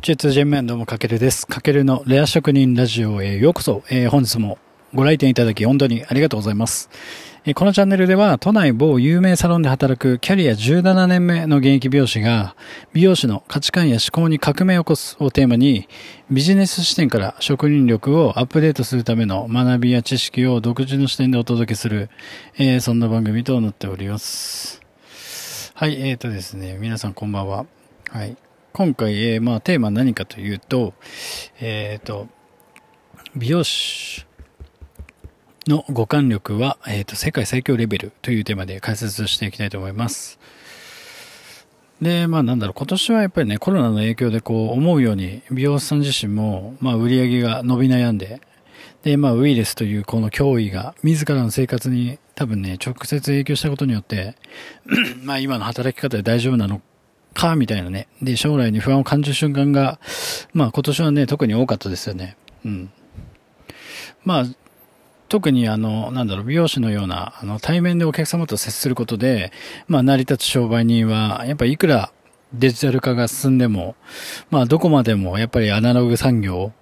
J2 ジェンメンどうもかけるです。かけるのレア職人ラジオへようこそ。えー、本日もご来店いただき本当にありがとうございます。えー、このチャンネルでは都内某有名サロンで働くキャリア17年目の現役美容師が美容師の価値観や思考に革命を起こすをテーマにビジネス視点から職人力をアップデートするための学びや知識を独自の視点でお届けする、えー、そんな番組となっております。はい、えーとですね、皆さんこんばんは。はい。今回、えー、まあ、テーマは何かというと、えっ、ー、と、美容師の五感力は、えっ、ー、と、世界最強レベルというテーマで解説していきたいと思います。で、まあなんだろう、今年はやっぱりね、コロナの影響でこう、思うように、美容師さん自身も、まあ売り上げが伸び悩んで、で、まあウイルスというこの脅威が、自らの生活に多分ね、直接影響したことによって、まあ今の働き方で大丈夫なのか、みたいなね。で、将来に不安を感じる瞬間が、まあ今年はね、特に多かったですよね。うん。まあ、特にあの、なんだろう、美容師のような、あの、対面でお客様と接することで、まあ成り立つ商売人は、やっぱいくらデジタル化が進んでも、まあどこまでもやっぱりアナログ産業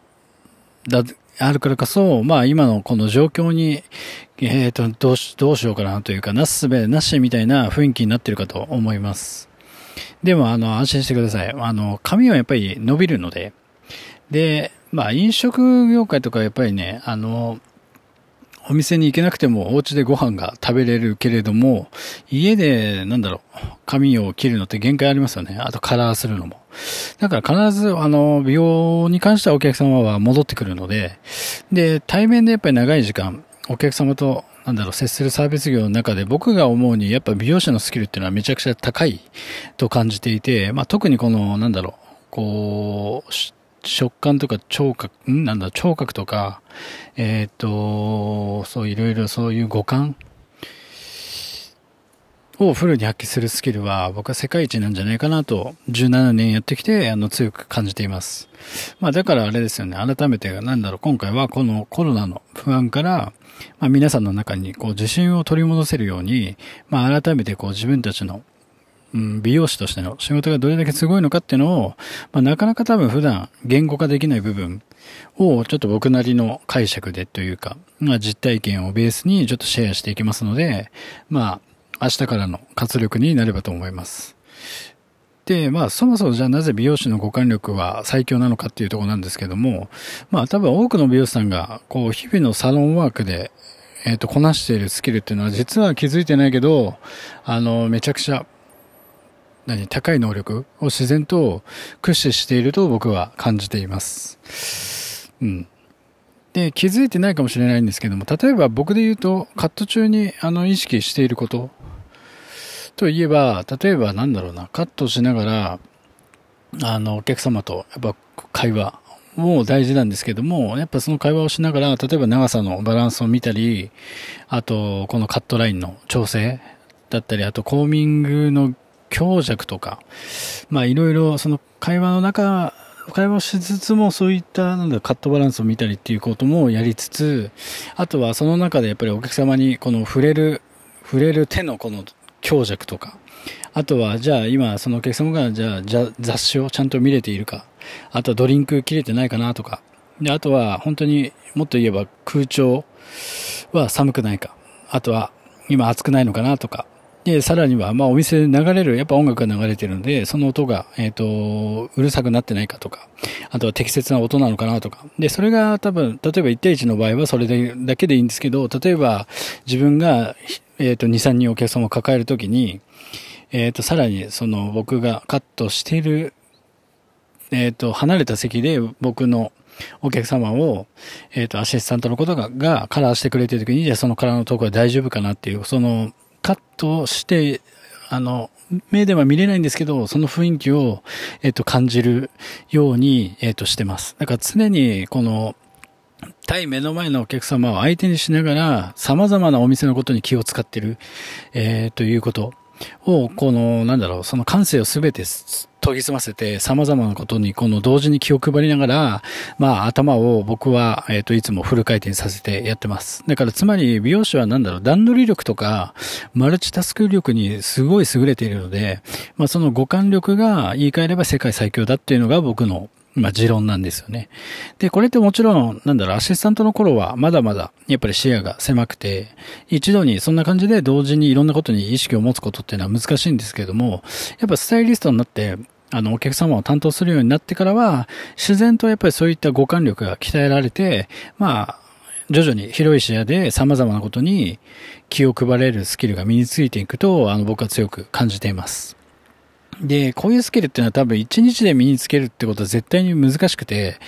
だ、あるからこそ、まあ今のこの状況に、えっ、ー、と、どうし、どうしようかなというか、なすすべなしみたいな雰囲気になってるかと思います。でも、あの、安心してください。あの、髪はやっぱり伸びるので、で、まあ飲食業界とかやっぱりね、あの、お店に行けなくてもお家でご飯が食べれるけれども、家で、なんだろう、髪を切るのって限界ありますよね。あとカラーするのも。だから必ず、あの、美容に関してはお客様は戻ってくるので、で、対面でやっぱり長い時間、お客様と、なんだろう、接するサービス業の中で僕が思うに、やっぱ美容師のスキルっていうのはめちゃくちゃ高いと感じていて、まあ特にこの、なんだろう、こう、食感とか聴覚、ん？なんだ、聴覚とか、えっ、ー、と、そういろいろそういう五感？をフルに発揮するスキルは僕は世界一なんじゃないかなと17年やってきてあの強く感じています。まあだからあれですよね。改めてなんだろう今回はこのコロナの不安からまあ皆さんの中にこう自信を取り戻せるようにまあ改めてこう自分たちのうん、美容師としての仕事がどれだけすごいのかっていうのを、まあ、なかなか多分普段言語化できない部分をちょっと僕なりの解釈でというか、まあ、実体験をベースにちょっとシェアしていきますので、まあ、明日からの活力になればと思います。で、まあ、そもそもじゃあなぜ美容師の五感力は最強なのかっていうところなんですけども、まあ、多分多くの美容師さんが、こう、日々のサロンワークで、えっ、ー、と、こなしているスキルっていうのは実は気づいてないけど、あの、めちゃくちゃ何、高い能力を自然と駆使していると僕は感じています。うん。で、気づいてないかもしれないんですけども、例えば僕で言うと、カット中にあの意識していることといえば、例えばなんだろうな、カットしながら、あの、お客様とやっぱ会話も大事なんですけども、やっぱその会話をしながら、例えば長さのバランスを見たり、あと、このカットラインの調整だったり、あとコーミングの強弱とか、まあいろいろその会話の中、会話をしつつもそういったなんだカットバランスを見たりっていうこともやりつつ、あとはその中でやっぱりお客様にこの触れる、触れる手のこの強弱とか、あとはじゃあ今そのお客様がじゃあ雑誌をちゃんと見れているか、あとはドリンク切れてないかなとか、で、あとは本当にもっと言えば空調は寒くないか、あとは今暑くないのかなとか、で、さらには、まあお店で流れる、やっぱ音楽が流れてるので、その音が、えっ、ー、と、うるさくなってないかとか、あとは適切な音なのかなとか。で、それが多分、例えば1対1の場合はそれだけでいいんですけど、例えば自分が、えっ、ー、と、2、3人お客様を抱えるときに、えっ、ー、と、さらにその僕がカットしている、えっ、と、離れた席で僕のお客様を、えっ、と、アシスタントのことが、がカラーしてくれてるときに、じゃあそのカラーのところは大丈夫かなっていう、その、カットして、あの、目では見れないんですけど、その雰囲気を、えっ、と、感じるように、えっ、と、してます。だから常に、この、対目の前のお客様を相手にしながら、様々なお店のことに気を使ってる、えー、ということを、この、なんだろう、その感性をすべて研ぎ澄ませて、様々なことに、この同時に気を配りながら、まあ、頭を僕は、えっ、ー、と、いつもフル回転させてやってます。だから、つまり、美容師はなんだろう、段取り力とか、マルチタスク力にすごい優れているので、まあ、その五感力が言い換えれば世界最強だっていうのが僕のまあ、持論なんですよね。で、これってもちろん、なんだろう、アシスタントの頃は、まだまだ、やっぱり視野が狭くて、一度にそんな感じで同時にいろんなことに意識を持つことっていうのは難しいんですけれども、やっぱスタイリストになって、あの、お客様を担当するようになってからは、自然とやっぱりそういった五感力が鍛えられて、まあ、徐々に広い視野で様々なことに気を配れるスキルが身についていくと、あの、僕は強く感じています。で、こういうスキルっていうのは多分1日で身につけるってことは絶対に難しくて、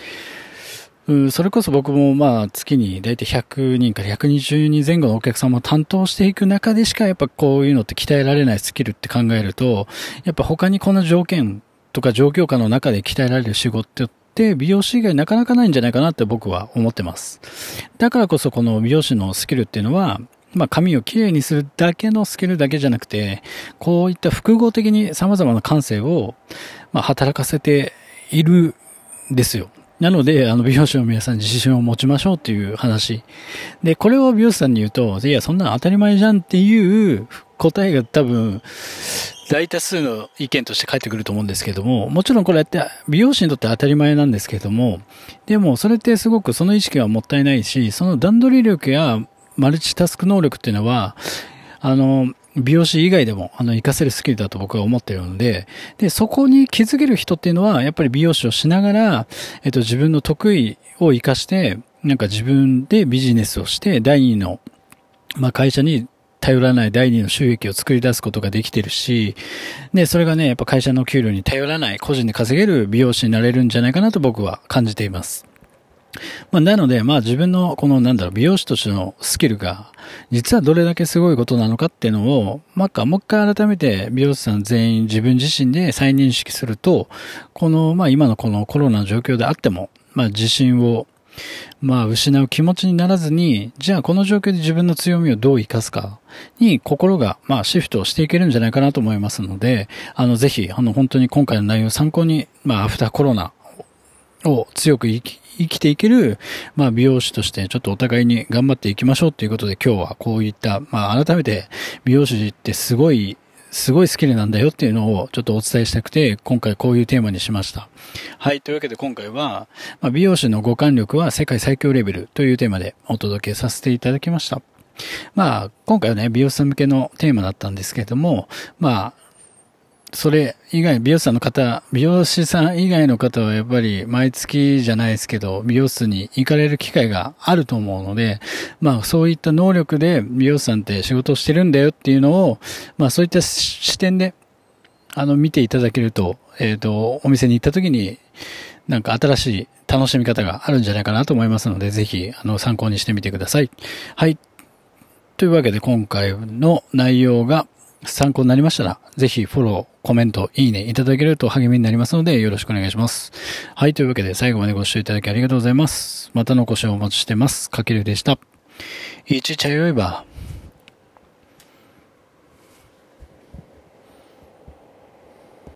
うん、それこそ僕もまあ月に大体100人から120人前後のお客様を担当していく中でしかやっぱこういうのって鍛えられないスキルって考えると、やっぱ他にこの条件とか状況下の中で鍛えられる仕事って美容師以外なかなかないんじゃないかなって僕は思ってます。だからこそこの美容師のスキルっていうのは、まあ、髪をきれいにするだけのスキルだけじゃなくて、こういった複合的に様々な感性を、まあ、働かせているんですよ。なので、あの、美容師の皆さん自信を持ちましょうっていう話。で、これを美容師さんに言うと、いや、そんなの当たり前じゃんっていう答えが多分、大多数の意見として返ってくると思うんですけども、もちろんこれって、美容師にとって当たり前なんですけども、でも、それってすごくその意識はもったいないし、その段取り力やマルチタスク能力っていうのは、あの、美容師以外でも、あの、活かせるスキルだと僕は思ってるので、で、そこに気づける人っていうのは、やっぱり美容師をしながら、えっと、自分の得意を活かして、なんか自分でビジネスをして、第二の、まあ、会社に頼らない第二の収益を作り出すことができてるし、で、それがね、やっぱ会社の給料に頼らない、個人で稼げる美容師になれるんじゃないかなと僕は感じています。まあ、なので、まあ自分のこのなんだろう、美容師としてのスキルが、実はどれだけすごいことなのかっていうのを、まあ、もう一回改めて美容師さん全員自分自身で再認識すると、この、まあ今のこのコロナの状況であっても、まあ自信を、まあ失う気持ちにならずに、じゃあこの状況で自分の強みをどう活かすかに心が、まあシフトしていけるんじゃないかなと思いますので、あのぜひ、あの本当に今回の内容を参考に、まあアフターコロナを強く生き生きていける、まあ、美容師としてちょっとお互いに頑張っていきましょうということで今日はこういった、まあ、改めて美容師ってすごいすごいスキルなんだよっていうのをちょっとお伝えしたくて、今回こういうテーマにしました。はい。というわけで今回は、まあ、美容師の五感力は世界最強レベルというテーマでお届けさせていただきました。まあ、今回はね、美容師さん向けのテーマだったんですけれども、まあ、それ以外、美容師さんの方、美容師さん以外の方はやっぱり毎月じゃないですけど、美容室に行かれる機会があると思うので、まあそういった能力で美容師さんって仕事をしてるんだよっていうのを、まあそういった視点で、あの見ていただけると、えっ、ー、と、お店に行った時に、なんか新しい楽しみ方があるんじゃないかなと思いますので、ぜひ、あの、参考にしてみてください。はい。というわけで今回の内容が、参考になりましたら、ぜひフォロー、コメント、いいねいただけると励みになりますので、よろしくお願いします。はい、というわけで最後までご視聴いただきありがとうございます。またのご視聴お待ちしてます。かけるでした。いちちゃよいば。